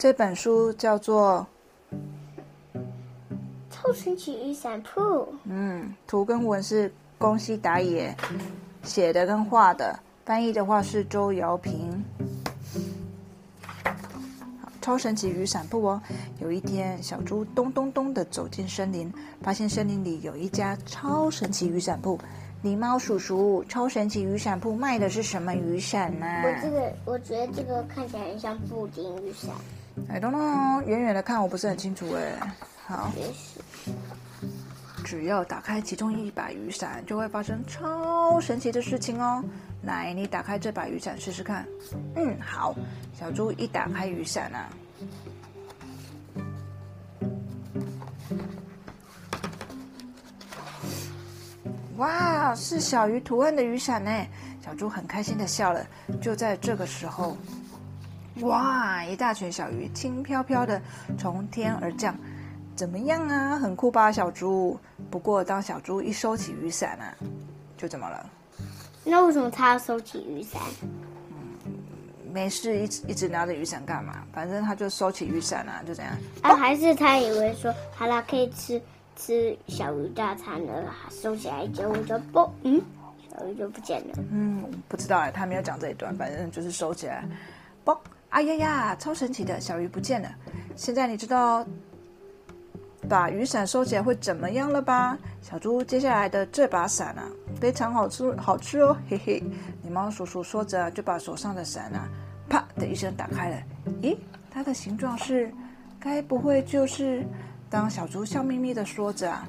这本书叫做《超神奇雨伞铺》。嗯，图跟文是宫西达也写的跟画的，翻译的话是周瑶平。超神奇雨伞铺哦！有一天，小猪咚咚咚的走进森林，发现森林里有一家超神奇雨伞铺。狸猫叔叔，超神奇雨伞铺卖的是什么雨伞呢？我这个，我觉得这个看起来很像布丁雨伞。I don't know，远远的看我不是很清楚哎。好。只要打开其中一把雨伞，就会发生超神奇的事情哦。来，你打开这把雨伞试试看。嗯，好。小猪一打开雨伞啊。哇，是小鱼图案的雨伞呢！小猪很开心的笑了。就在这个时候，哇，一大群小鱼轻飘飘的从天而降，怎么样啊？很酷吧，小猪？不过当小猪一收起雨伞啊，就怎么了？那为什么他要收起雨伞？嗯，没事，一直一直拿着雨伞干嘛？反正他就收起雨伞啊，就这样。啊，还是他以为说，好了，可以吃。吃小鱼大餐了，收起来结果就不，嗯，小鱼就不见了。嗯，不知道哎，他没有讲这一段，反正就是收起来，不，哎呀呀，超神奇的，小鱼不见了。现在你知道把雨伞收起来会怎么样了吧？小猪接下来的这把伞啊，非常好吃，好吃哦，嘿嘿。狸猫叔叔说着，就把手上的伞啊，啪的一声打开了。咦，它的形状是，该不会就是？当小猪笑眯眯的说着：“啊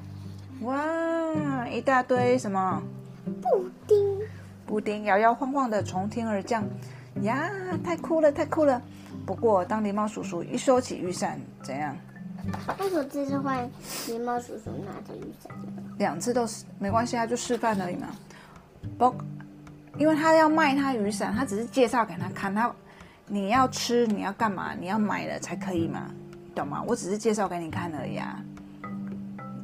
哇，一大堆什么布丁？布丁摇摇晃晃的从天而降，呀，太酷了，太酷了！不过，当狸猫叔叔一收起雨伞，怎样？为什么这次换狸猫叔叔拿着雨伞？两次都是没关系啊，就示范而已嘛。不，因为他要卖他雨伞，他只是介绍给他看，他你要吃，你要干嘛？你要买了才可以嘛。”懂吗？我只是介绍给你看而已啊，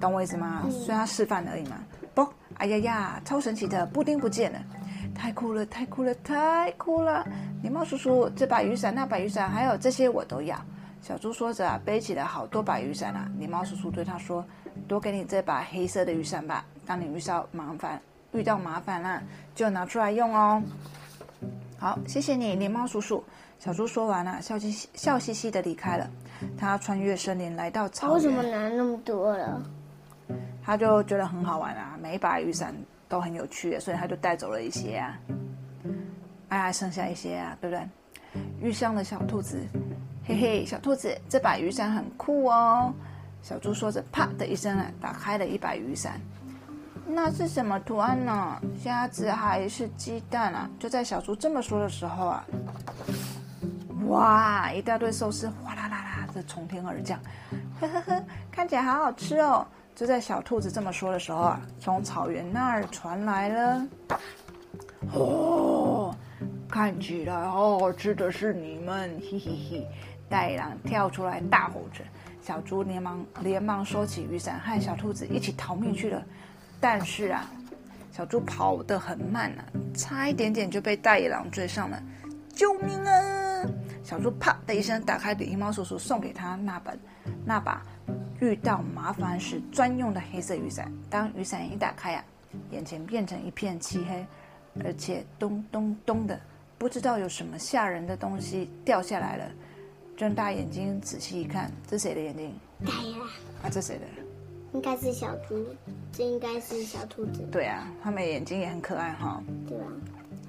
懂我意思吗？虽然示范而已嘛。不，哎呀呀，超神奇的布丁不见了，太酷了，太酷了，太酷了！狸猫叔叔，这把雨伞、那把雨伞，还有这些我都要。小猪说着，背起了好多把雨伞啊。狸猫叔叔对他说：“多给你这把黑色的雨伞吧，当你遇到麻烦，遇到麻烦了，就拿出来用哦。”好，谢谢你，狸猫叔叔。小猪说完了，笑嘻嘻笑嘻嘻的离开了。他穿越森林来到草原。为什么拿那么多了？他就觉得很好玩啊，每一把雨伞都很有趣，所以他就带走了一些啊。哎，还剩下一些啊，对不对？遇上了小兔子，嘿嘿，小兔子，这把雨伞很酷哦。小猪说着，啪的一声啊，打开了一把雨伞。那是什么图案呢？虾子还是鸡蛋啊？就在小猪这么说的时候啊。哇！一大堆寿司哗啦啦啦的从天而降，呵呵呵，看起来好好吃哦！就在小兔子这么说的时候啊，从草原那儿传来了，哦，看起来好好吃的是你们，嘿嘿嘿！大野狼跳出来大吼着，小猪连忙连忙收起雨伞，和小兔子一起逃命去了。但是啊，小猪跑得很慢啊，差一点点就被大野狼追上了，救命啊！小猪啪的一声打开狸猫叔叔送给他那本那把遇到麻烦时专用的黑色雨伞。当雨伞一打开呀，眼前变成一片漆黑，而且咚咚咚的，不知道有什么吓人的东西掉下来了。睁大眼睛仔细一看，这谁的眼睛？啊，这谁的？应该是小猪，这应该是小兔子。对啊，他们眼睛也很可爱哈。对啊。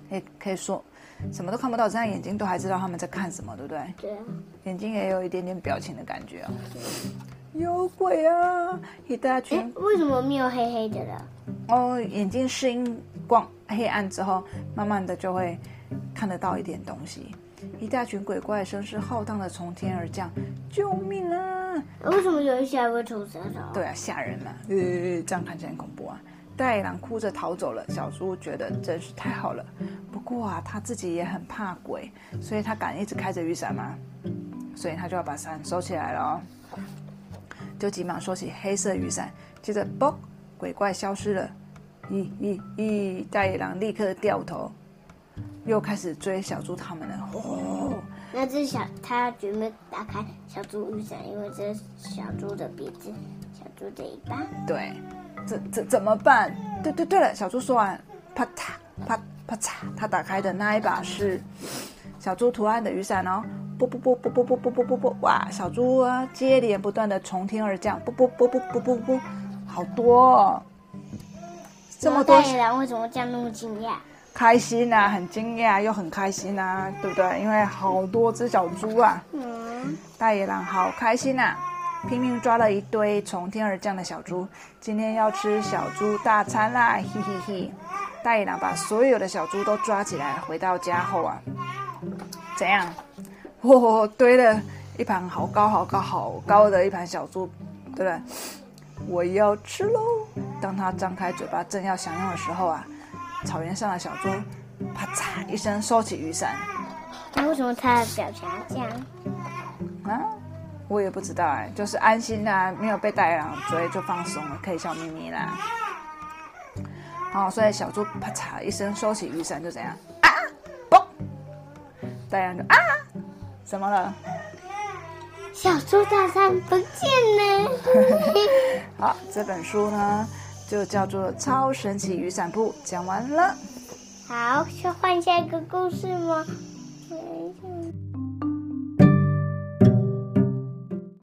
可可以说。什么都看不到，这样眼睛都还知道他们在看什么，对不对？对。眼睛也有一点点表情的感觉哦。有鬼啊！一大群。为什么没有黑黑的了？哦，眼睛适应光黑暗之后，慢慢的就会看得到一点东西。一大群鬼怪声势浩荡的从天而降，救命啊！为什么有一些还会吐舌头？对啊，吓人嘛！呃，这样看起来很恐怖啊。大野狼哭着逃走了，小猪觉得真是太好了。不过啊，他自己也很怕鬼，所以他敢一直开着雨伞吗？所以他就要把伞收起来了哦。就急忙收起黑色雨伞，接着啵，鬼怪消失了。咦咦咦！大野狼立刻掉头，又开始追小猪他们了。哦，那只小他准备打开小猪雨伞，因为这是小猪的鼻子，小猪的尾巴。对，怎怎怎么办？对对对了，小猪说完，啪嚓啪啪嚓，他打开的那一把是小猪图案的雨伞哦，啵啵啵啵啵啵啵啵啵啵，哇，小猪啊接连不断的从天而降，啵啵啵啵啵啵啵，好多、哦，这么多大野狼为什么这样那么惊讶？开心啊，很惊讶又很开心啊，对不对？因为好多只小猪啊，嗯，大野狼好开心呐、拼命抓了一堆从天而降的小猪，今天要吃小猪大餐啦！嘿嘿嘿！大野狼把所有的小猪都抓起来，回到家后啊，怎样？哦，堆了一盘好高好高好高的一盘小猪，对不对？我要吃喽！当他张开嘴巴正要享用的时候啊，草原上的小猪啪嚓一声收起雨伞，那为什么他的表情要这样？啊，我也不知道哎，就是安心啦、没有被大野狼追就放松了，可以笑眯眯啦。好，所以小猪啪嚓一声收起雨伞，就怎样啊？嘣！大野狼就啊，怎么了？小猪大山不见了。好，这本书呢就叫做《超神奇雨伞布》，讲完了。好，要换下一个故事吗？